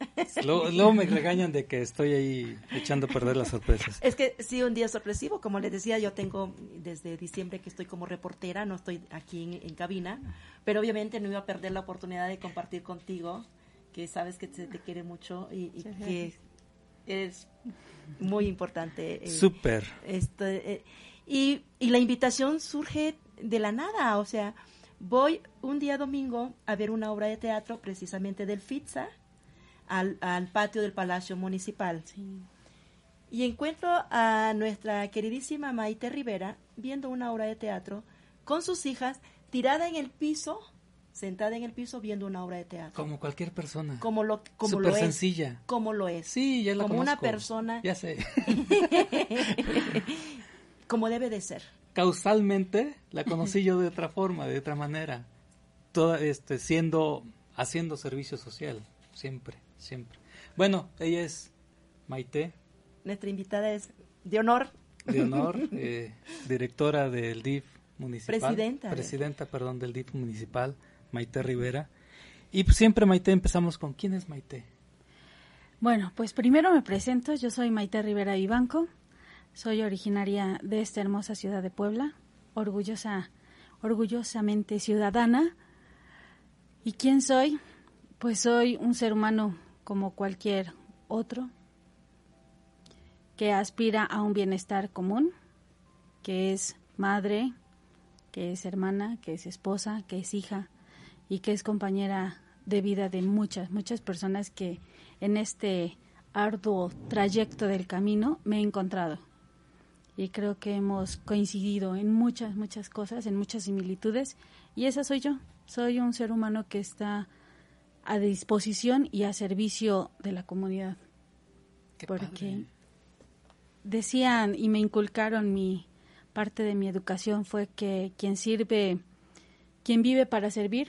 luego, luego me regañan de que estoy ahí echando a perder las sorpresas. Es que sí, un día sorpresivo, como les decía, yo tengo desde diciembre que estoy como reportera, no estoy aquí en, en cabina, pero obviamente no iba a perder la oportunidad de compartir contigo, que sabes que se te quiere mucho y, y que es muy importante. eh, Súper. esto, eh, y, y la invitación surge de la nada, o sea, voy un día domingo a ver una obra de teatro precisamente del FITSA al, al patio del Palacio Municipal. Y encuentro a nuestra queridísima Maite Rivera viendo una obra de teatro con sus hijas tirada en el piso, sentada en el piso viendo una obra de teatro. Como cualquier persona. Como lo, como Súper lo es. sencilla. Como lo es. Sí, ya la Como una persona. Ya sé. como debe de ser. Causalmente la conocí yo de otra forma, de otra manera. Toda, este, siendo, haciendo servicio social. Siempre, siempre. Bueno, ella es Maite, Nuestra invitada es de honor. de honor, eh, directora del DIF municipal. Presidenta. Presidenta, perdón, del DIF municipal, Maite Rivera. Y pues siempre, Maite, empezamos con ¿quién es Maite? Bueno, pues primero me presento, yo soy Maite Rivera Vivanco, soy originaria de esta hermosa ciudad de Puebla, orgullosa, orgullosamente ciudadana. ¿Y quién soy? Pues soy un ser humano como cualquier otro, que aspira a un bienestar común, que es madre, que es hermana, que es esposa, que es hija y que es compañera de vida de muchas, muchas personas que en este arduo trayecto del camino me he encontrado. Y creo que hemos coincidido en muchas, muchas cosas, en muchas similitudes. Y esa soy yo. Soy un ser humano que está a disposición y a servicio de la comunidad. Qué Porque padre. decían y me inculcaron mi parte de mi educación fue que quien sirve, quien vive para servir,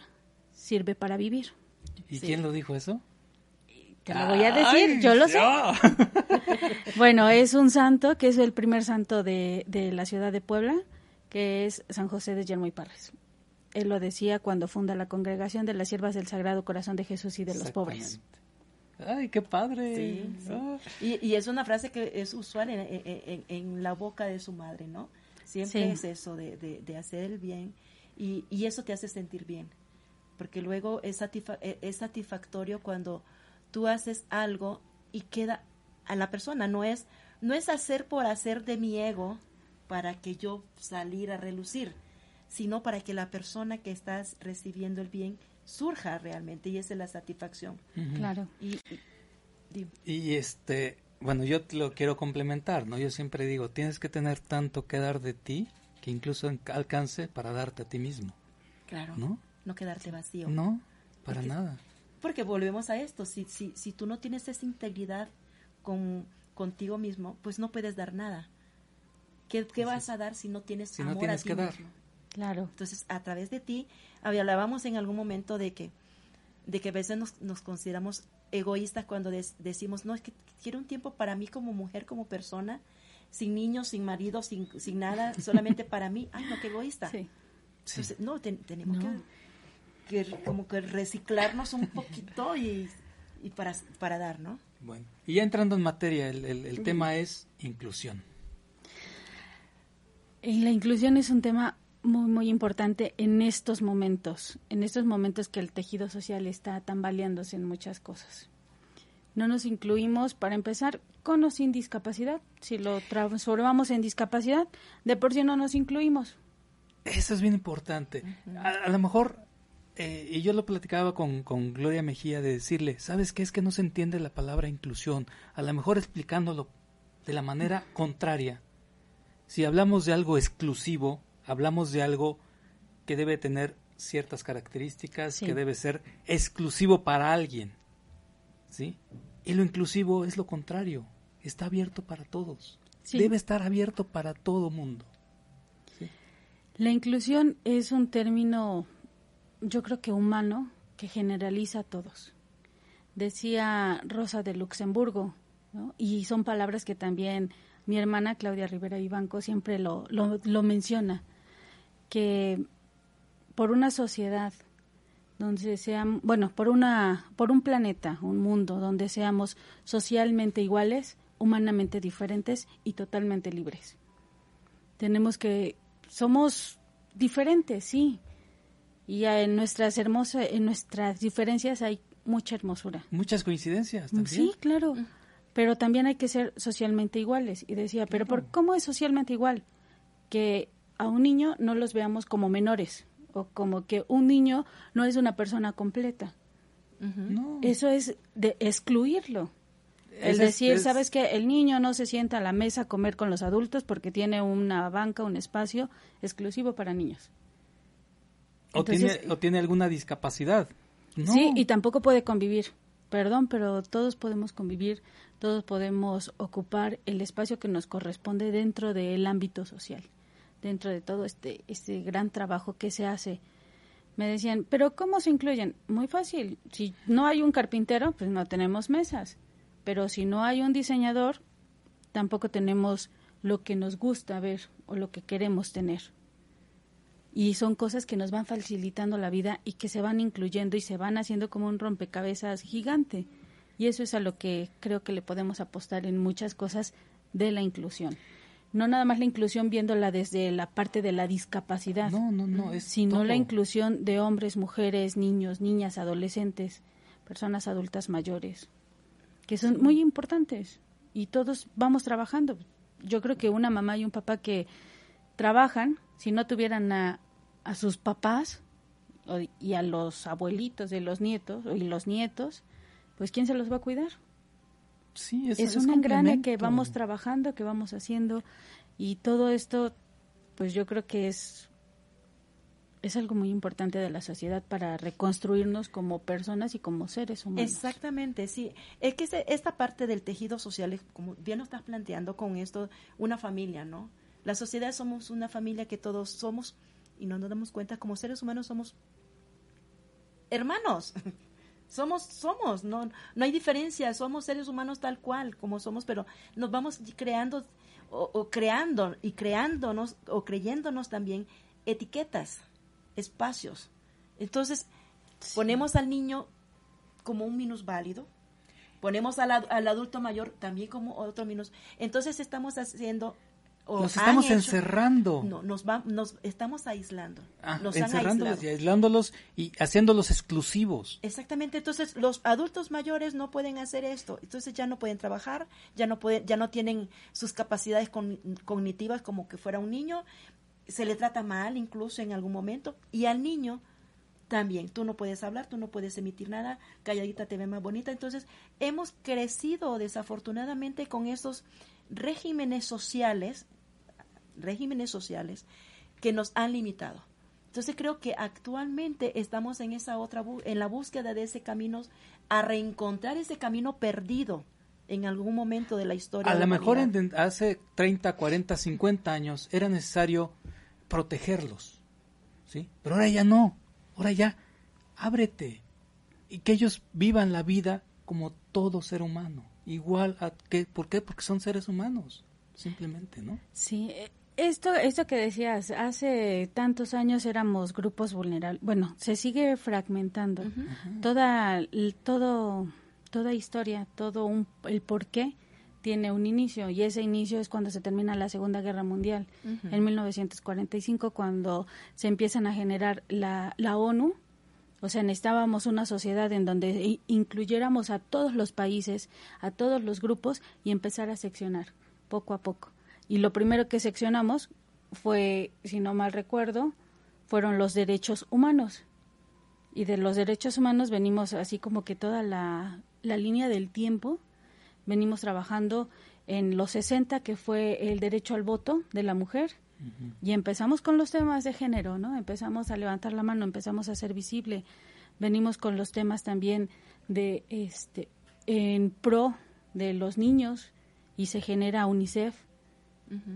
sirve para vivir. ¿Y quién lo dijo eso? Te lo voy a decir, yo lo sé. Bueno, es un santo que es el primer santo de, de la ciudad de Puebla, que es San José de Yermo y Parres. Él lo decía cuando funda la congregación de las siervas del Sagrado Corazón de Jesús y de los pobres. Ay, qué padre. Sí, sí. Ah. Y, y es una frase que es usual en, en- la boca de su madre, ¿no? Siempre Sí. es eso de, de- de hacer el bien y, y eso te hace sentir bien, porque luego es, satisfa- eh, es satisfactorio cuando tú haces algo y queda a la persona, no es, no es hacer por hacer de mi ego para que yo salir a relucir, sino para que la persona que estás recibiendo el bien surja realmente y esa es la satisfacción. Claro. Y, Y este, bueno, yo te lo quiero complementar, ¿no? Yo siempre digo, tienes que tener tanto que dar de ti que incluso alcance para darte a ti mismo. Claro. ¿No? No quedarte vacío. No, para nada. Porque volvemos a esto, si, si, si tú no tienes esa integridad con, contigo mismo, pues no puedes dar nada. ¿Qué, qué vas a dar si no tienes si amor no tienes a ti que mismo? dar. Claro. Entonces, a través de ti, hablábamos en algún momento de que, de que a veces nos, nos consideramos egoístas cuando decimos, no, es que quiero un tiempo para mí como mujer, como persona, sin niños, sin marido, sin, sin nada, solamente para mí. Ay, no, qué egoísta. Sí. Entonces, no, tenemos que, que, como que reciclarnos un poquito y, y para, para dar, ¿no? Bueno, y ya entrando en materia, el, el, el tema es inclusión. Y la inclusión es un tema muy, muy importante en estos momentos, en estos momentos que el tejido social está tambaleándose en muchas cosas. No nos incluimos, para empezar, con o sin discapacidad. Si lo transformamos en discapacidad, de por sí no nos incluimos. Eso es bien importante. a, a, lo mejor, eh, y yo lo platicaba con, con Gloria Mejía, de decirle, ¿sabes qué? Es que no se entiende la palabra inclusión. A lo mejor explicándolo de la manera contraria. Si hablamos de algo exclusivo, hablamos de algo que debe tener ciertas características, sí. que debe ser exclusivo para alguien. ¿Sí? Y lo inclusivo es lo contrario, está abierto para todos. Sí. Debe estar abierto para todo mundo. ¿sí? La inclusión es un término, yo creo que humano, que generaliza a todos. Decía Rosa de Luxemburgo, y son palabras que también mi hermana Claudia Rivera Ibanco siempre lo, lo, lo menciona que por una sociedad donde sean, bueno, por una por un planeta, un mundo donde seamos socialmente iguales, humanamente diferentes y totalmente libres. Tenemos que somos diferentes, sí. Y en nuestras hermosas en nuestras diferencias hay mucha hermosura. Muchas coincidencias también. Sí, claro. Pero también hay que ser socialmente iguales. Y decía, pero ¿por cómo es socialmente igual? Que a un niño no los veamos como menores o como que un niño no es una persona completa. Uh -huh. no. Eso es de excluirlo. El es, decir, es, ¿sabes que El niño no se sienta a la mesa a comer con los adultos porque tiene una banca, un espacio exclusivo para niños. O, tiene, o tiene alguna discapacidad. No. Sí, y tampoco puede convivir. Perdón, pero todos podemos convivir, todos podemos ocupar el espacio que nos corresponde dentro del ámbito social dentro de todo este, este gran trabajo que se hace. Me decían, pero ¿cómo se incluyen? Muy fácil. Si no hay un carpintero, pues no tenemos mesas. Pero si no hay un diseñador, tampoco tenemos lo que nos gusta ver o lo que queremos tener. Y son cosas que nos van facilitando la vida y que se van incluyendo y se van haciendo como un rompecabezas gigante. Y eso es a lo que creo que le podemos apostar en muchas cosas de la inclusión no nada más la inclusión viéndola desde la parte de la discapacidad, no, no, no, es sino todo. la inclusión de hombres, mujeres, niños, niñas, adolescentes, personas adultas mayores, que son muy importantes y todos vamos trabajando. Yo creo que una mamá y un papá que trabajan, si no tuvieran a, a sus papás o, y a los abuelitos de los nietos y los nietos, pues ¿quién se los va a cuidar? Sí, es, es, es un engrane que vamos trabajando, que vamos haciendo y todo esto, pues yo creo que es es algo muy importante de la sociedad para reconstruirnos como personas y como seres humanos. Exactamente, sí. Es que esta parte del tejido social, como bien lo estás planteando con esto, una familia, ¿no? La sociedad somos una familia que todos somos y no nos damos cuenta como seres humanos somos hermanos somos somos no no hay diferencia somos seres humanos tal cual como somos pero nos vamos creando o, o, creando y creándonos o creyéndonos también etiquetas espacios entonces sí. ponemos al niño como un minusválido ponemos al, al adulto mayor también como otro minus entonces estamos haciendo o nos estamos hecho, encerrando. No, nos, va, nos estamos aislando. Ah, nos encerrándolos y aislándolos y haciéndolos exclusivos. Exactamente. Entonces, los adultos mayores no pueden hacer esto. Entonces, ya no pueden trabajar, ya no pueden, ya no tienen sus capacidades con, cognitivas como que fuera un niño. Se le trata mal, incluso en algún momento. Y al niño también. Tú no puedes hablar, tú no puedes emitir nada. Calladita te ve más bonita. Entonces, hemos crecido desafortunadamente con esos regímenes sociales regímenes sociales que nos han limitado. Entonces creo que actualmente estamos en esa otra en la búsqueda de ese camino a reencontrar ese camino perdido en algún momento de la historia. A lo mejor hace 30, 40, 50 años era necesario protegerlos, ¿sí? Pero ahora ya no, ahora ya ábrete y que ellos vivan la vida como todo ser humano, igual a que, ¿por qué? Porque son seres humanos, simplemente, ¿no? Sí, eh, esto, esto que decías, hace tantos años éramos grupos vulnerables. Bueno, se sigue fragmentando. Toda, todo, toda historia, todo un, el porqué tiene un inicio y ese inicio es cuando se termina la Segunda Guerra Mundial, en 1945, cuando se empiezan a generar la, la ONU. O sea, necesitábamos una sociedad en donde incluyéramos a todos los países, a todos los grupos y empezar a seccionar poco a poco. Y lo primero que seccionamos fue, si no mal recuerdo, fueron los derechos humanos. Y de los derechos humanos venimos así como que toda la, la línea del tiempo, venimos trabajando en los 60, que fue el derecho al voto de la mujer, y empezamos con los temas de género, ¿no? Empezamos a levantar la mano, empezamos a ser visible, venimos con los temas también de, este, en pro de los niños, y se genera UNICEF,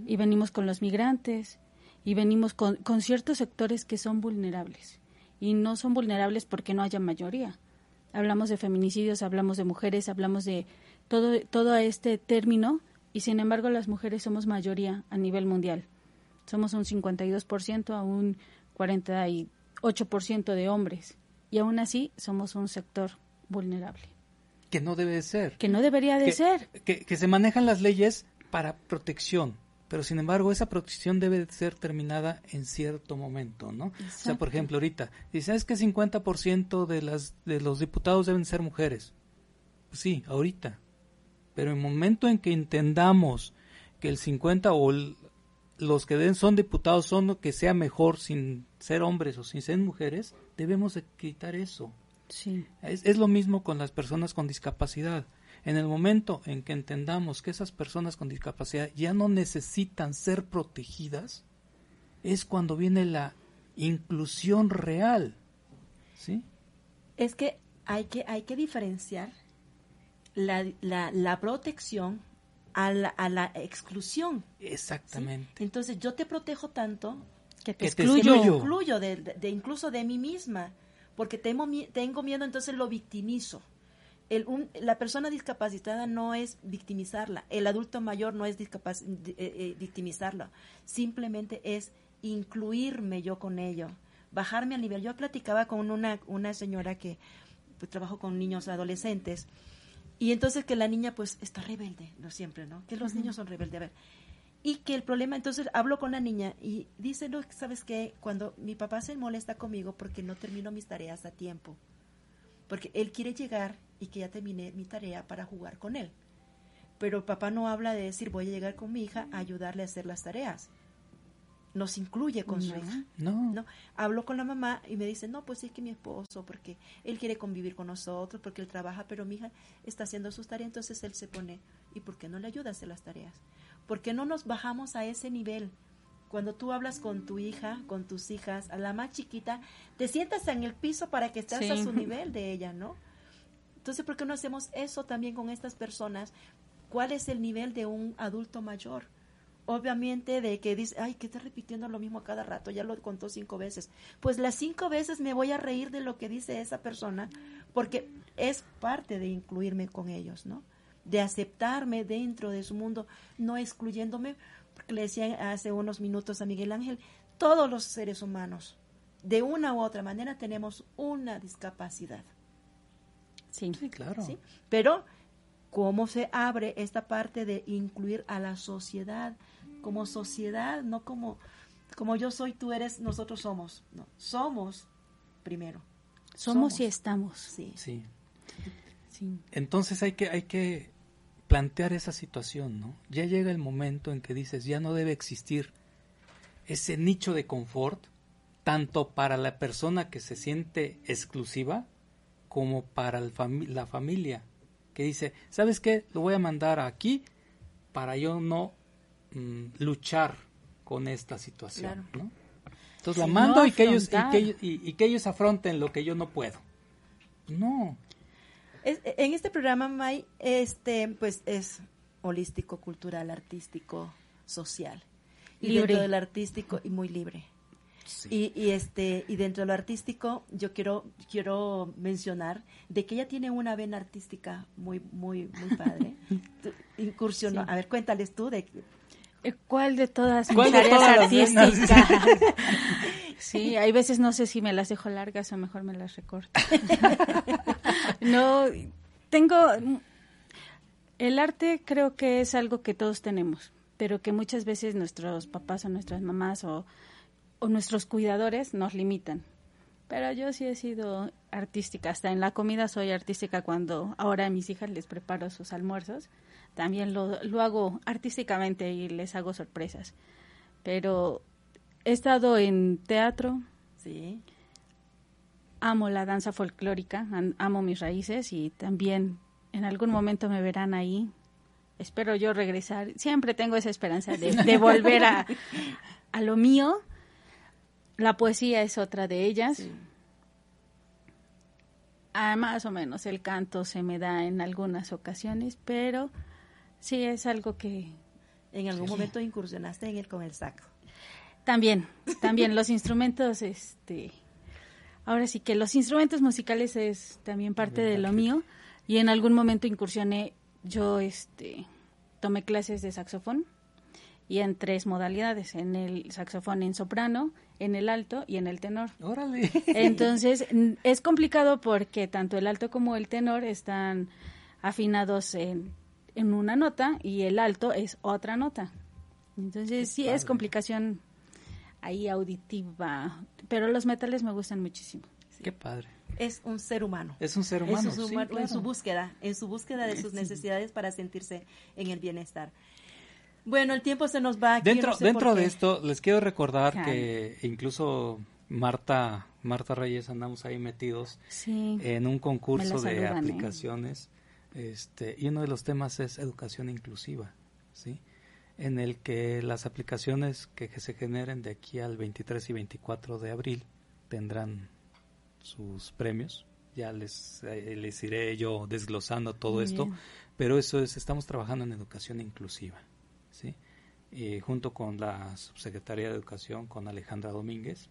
y venimos con los migrantes y venimos con, con, ciertos sectores que son vulnerables y no son vulnerables porque no haya mayoría. Hablamos de feminicidios, hablamos de mujeres, hablamos de todo, todo este término y sin embargo las mujeres somos mayoría a nivel mundial. Somos un 52% a un 48% de hombres y aún así somos un sector vulnerable. Que no debe ser. Que no debería de ser. Que, que se manejan las leyes para protección, pero sin embargo esa protección debe ser terminada en cierto momento, ¿no? O sea, por ejemplo, ahorita, dice, es que 50% de, las, de los diputados deben ser mujeres. Pues sí, ahorita. Pero en el momento en que entendamos que el 50 o los que den son diputados son lo que sea mejor sin ser hombres o sin ser mujeres, debemos de quitar eso. Sí. Es, es lo mismo con las personas con discapacidad. En el momento en que entendamos que esas personas con discapacidad ya no necesitan ser protegidas, es cuando viene la inclusión real. ¿Sí? Es que hay que, hay que diferenciar la, la, la protección a la, a la, exclusión. Exactamente. Entonces yo te protejo tanto que te, excluyo, te excluyo de, de, incluso de mí misma, porque tengo, tengo miedo, entonces lo victimizo el, la persona discapacitada no es victimizarla, el adulto mayor no es discapac eh, eh, victimizarlo, simplemente es incluirme yo con ello, bajarme al nivel. Yo platicaba con una, una señora que pues, trabajo con niños adolescentes y entonces que la niña pues está rebelde, no siempre, ¿no? Que los niños son rebeldes, a ver. Y que el problema, entonces hablo con la niña y dice, no, ¿sabes qué? Cuando mi papá se molesta conmigo porque no termino mis tareas a tiempo, porque él quiere llegar y que ya terminé mi tarea para jugar con él. Pero papá no habla de decir voy a llegar con mi hija a ayudarle a hacer las tareas. Nos incluye con su hija. No. no. Hablo con la mamá y me dice, no, pues es que mi esposo, porque él quiere convivir con nosotros, porque él trabaja, pero mi hija está haciendo sus tareas, entonces él se pone, ¿y por qué no le ayuda a hacer las tareas? ¿Por qué no nos bajamos a ese nivel? Cuando tú hablas con tu hija, con tus hijas, a la más chiquita, te sientas en el piso para que estés a su nivel de ella, ¿no? Entonces, ¿por qué no hacemos eso también con estas personas? ¿Cuál es el nivel de un adulto mayor? Obviamente de que dice, ay, que está repitiendo lo mismo cada rato, ya lo contó cinco veces. Pues las cinco veces me voy a reír de lo que dice esa persona, porque es parte de incluirme con ellos, ¿no? De aceptarme dentro de su mundo, no excluyéndome, porque le decía hace unos minutos a Miguel Ángel, todos los seres humanos, de una u otra manera, tenemos una discapacidad. Sí, claro. Pero, ¿cómo se abre esta parte de incluir a la sociedad? Como sociedad, no como, como yo soy, tú eres, nosotros somos. No, somos primero. Somos, y estamos. Sí. sí. Entonces hay que, hay que plantear esa situación, ¿no? Ya llega el momento en que dices, ya no debe existir ese nicho de confort, tanto para la persona que se siente exclusiva, como para la familia, que dice, ¿sabes qué? Lo voy a mandar aquí para yo no luchar con esta situación. Entonces la mando y, que ellos, y, que, y, que ellos afronten lo que yo no puedo. No. en este programa, May, este, pues es holístico, cultural, artístico, social. Y libre. dentro del artístico, y muy libre. Y, y, este y dentro de lo artístico yo quiero quiero mencionar de que ella tiene una vena artística muy muy muy padre incursionó a ver cuéntales tú de cuál de todas mis tareas artísticas sí hay veces no sé si me las dejo largas o mejor me las recorto. No tengo el arte creo que es algo que todos tenemos pero que muchas veces nuestros papás o nuestras mamás o o nuestros cuidadores nos limitan. Pero yo sí he sido artística, hasta en la comida soy artística cuando ahora a mis hijas les preparo sus almuerzos. También lo, lo hago artísticamente y les hago sorpresas. Pero he estado en teatro. Sí. Amo la danza folclórica, amo mis raíces y también en algún momento me verán ahí. Espero yo regresar. Siempre tengo esa esperanza de, de volver a, a lo mío la poesía es otra de ellas. Ah, más o menos el canto se me da en algunas ocasiones, pero sí es algo que... ¿En algún momento incursionaste en el con el saco? También, también los instrumentos, este... Ahora sí que los instrumentos musicales es también parte de lo mío y en algún momento incursioné, yo este tomé clases de saxofón y en tres modalidades, en el saxofón en soprano, en el alto y en el tenor. Órale. Entonces, es complicado porque tanto el alto como el tenor están afinados en, en una nota y el alto es otra nota. Entonces, sí, es complicación ahí auditiva, pero los metales me gustan muchísimo. Qué padre. Es un ser humano. Es un ser humano. En su búsqueda, en su búsqueda de sus necesidades para sentirse en el bienestar. Bueno, el tiempo se nos va. Aquí, dentro dentro de esto, les quiero recordar que incluso Marta, Marta Reyes andamos ahí metidos en un concurso de ¿eh? aplicaciones. Este, y uno de los temas es educación inclusiva, ¿sí? En el que las aplicaciones que, se generen de aquí al 23 y 24 de abril tendrán sus premios. Ya les, eh, les iré yo desglosando todo esto, pero eso es, estamos trabajando en educación inclusiva. Eh, junto con la subsecretaria de Educación, con Alejandra Domínguez,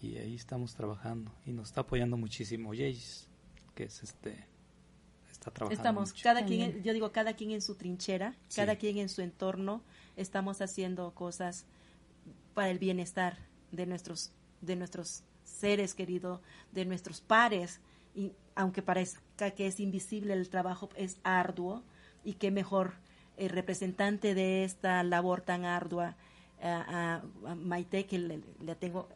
y ahí estamos trabajando y nos está apoyando muchísimo Jace, que es este está trabajando estamos cada quien yo digo cada quien en su trinchera cada quien en su entorno estamos haciendo cosas para el bienestar de nuestros de nuestros seres queridos de nuestros pares y aunque parezca que es invisible el trabajo es arduo y qué mejor el representante de esta labor tan ardua, a, Maite, que le, tengo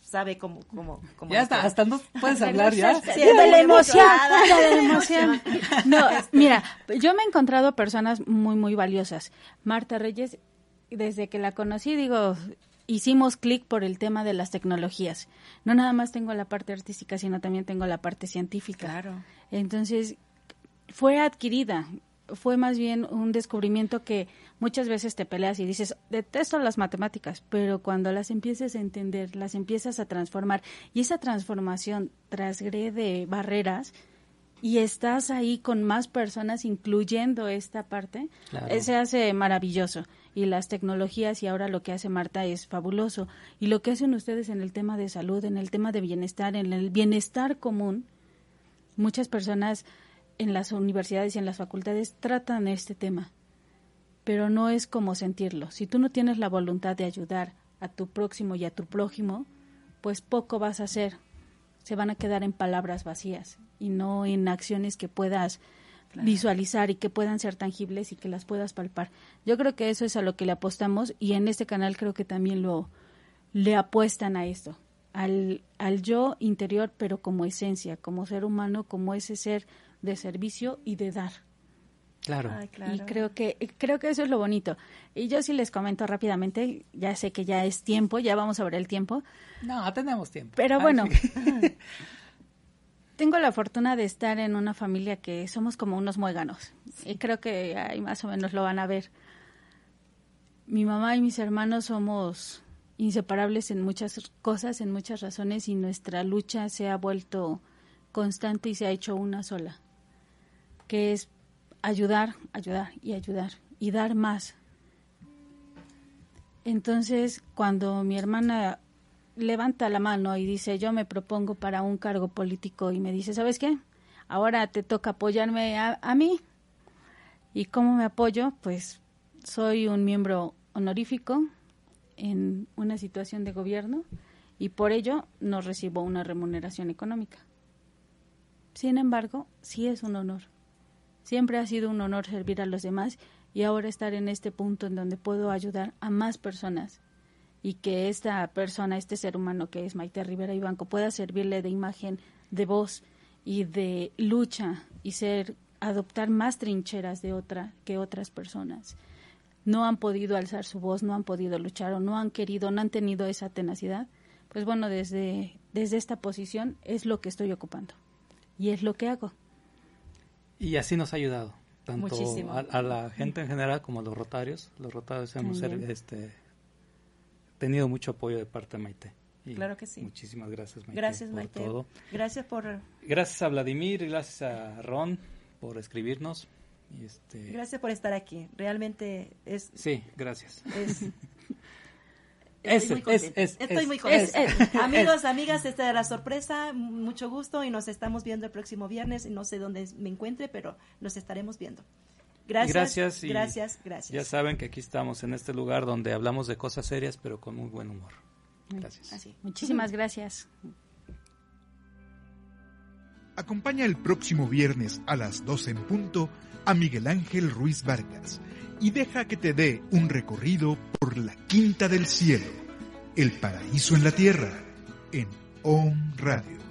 sabe cómo cómo, ya está hasta no puedes hablar ya. sí, de la emoción de la emoción. No mira yo me he encontrado personas muy muy valiosas. Marta Reyes desde que la conocí digo hicimos clic por el tema de las tecnologías. No nada más tengo la parte artística sino también tengo la parte científica. Claro. Entonces fue adquirida fue más bien un descubrimiento que muchas veces te peleas y dices, detesto las matemáticas, pero cuando las empieces a entender, las empiezas a transformar y esa transformación transgrede barreras y estás ahí con más personas incluyendo esta parte, se hace maravilloso. Y las tecnologías y ahora lo que hace Marta es fabuloso. Y lo que hacen ustedes en el tema de salud, en el tema de bienestar, en el bienestar común, muchas personas en las universidades y en las facultades tratan este tema, pero no es como sentirlo. Si tú no tienes la voluntad de ayudar a tu próximo y a tu prójimo, pues poco vas a hacer. Se van a quedar en palabras vacías y no en acciones que puedas visualizar y que puedan ser tangibles y que las puedas palpar. Yo creo que eso es a lo que le apostamos y en este canal creo que también lo le apuestan a esto, al, al yo interior, pero como esencia, como ser humano, como ese ser de servicio y de dar. Claro. Y creo que creo que eso es lo bonito. Y yo sí les comento rápidamente, ya sé que ya es tiempo, ya vamos a ver el tiempo. No, tenemos tiempo. Pero bueno, tengo la fortuna de estar en una familia que somos como unos muéganos. Y creo que ahí más o menos lo van a ver. Mi mamá y mis hermanos somos inseparables en muchas cosas, en muchas razones y nuestra lucha se ha vuelto constante y se ha hecho una sola, que es ayudar, ayudar y ayudar y dar más. Entonces, cuando mi hermana levanta la mano y dice, yo me propongo para un cargo político y me dice, ¿sabes qué? Ahora te toca apoyarme a, mí. ¿Y cómo me apoyo? Pues soy un miembro honorífico en una situación de gobierno y por ello no recibo una remuneración económica. Sin embargo, sí es un honor. Siempre ha sido un honor servir a los demás y ahora estar en este punto en donde puedo ayudar a más personas y que esta persona, este ser humano que es Maite Rivera Ibanco, pueda servirle de imagen, de voz y de lucha y ser adoptar más trincheras de otra que otras personas. No han podido alzar su voz, no han podido luchar o no han querido, no han tenido esa tenacidad. Pues bueno, desde, desde esta posición es lo que estoy ocupando y es lo que hago. Y así nos ha ayudado, tanto a, la gente en general como a los rotarios. Los rotarios hemos este, tenido mucho apoyo de parte de Maite. claro que sí. Muchísimas gracias, Maite. Gracias, Maite. Todo. Gracias por... Gracias a Vladimir, gracias a Ron por escribirnos. Y este... Gracias por estar aquí. Realmente es... Sí, gracias. Estoy, muy contenta. Estoy muy contenta. Amigos, amigas, esta era la sorpresa. Mucho gusto y nos estamos viendo el próximo viernes. No sé dónde me encuentre, pero nos estaremos viendo. Gracias. Gracias. gracias, gracias. Ya saben que aquí estamos en este lugar donde hablamos de cosas serias, pero con muy buen humor. Gracias. Así. Muchísimas gracias. Acompaña el próximo viernes a las 12 en punto a Miguel Ángel Ruiz Vargas y deja que te dé un recorrido por la Quinta del Cielo, el paraíso en la tierra, en On Radio.